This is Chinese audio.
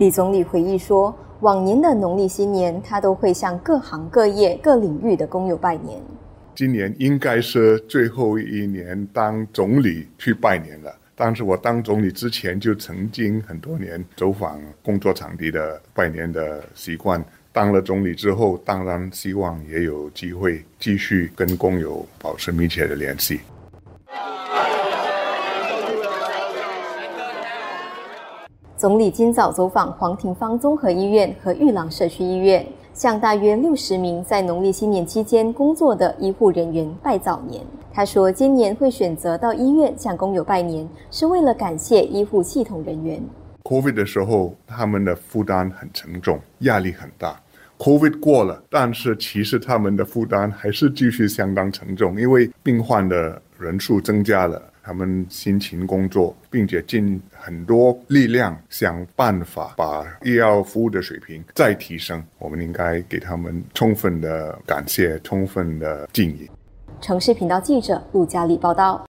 李总理回忆说，往年的农历新年，他都会向各行各业、各领域的工友拜年。今年应该是最后一年当总理去拜年了。但是我当总理之前就曾经很多年走访工作场地的拜年的习惯。当了总理之后，当然希望也有机会继续跟工友保持密切的联系。总理今早走访黄庭芳综合医院和玉郎社区医院。向大约六十名在农历新年期间工作的医护人员拜早年。他说，今年会选择到医院向工友拜年，是为了感谢医护系统人员。Covid 的时候，他们的负担很沉重，压力很大。Covid 过了，但是其实他们的负担还是继续相当沉重，因为病患的人数增加了。他们辛勤工作，并且尽很多力量想办法把医疗服务的水平再提升。我们应该给他们充分的感谢，充分的敬意。城市频道记者陆佳丽报道。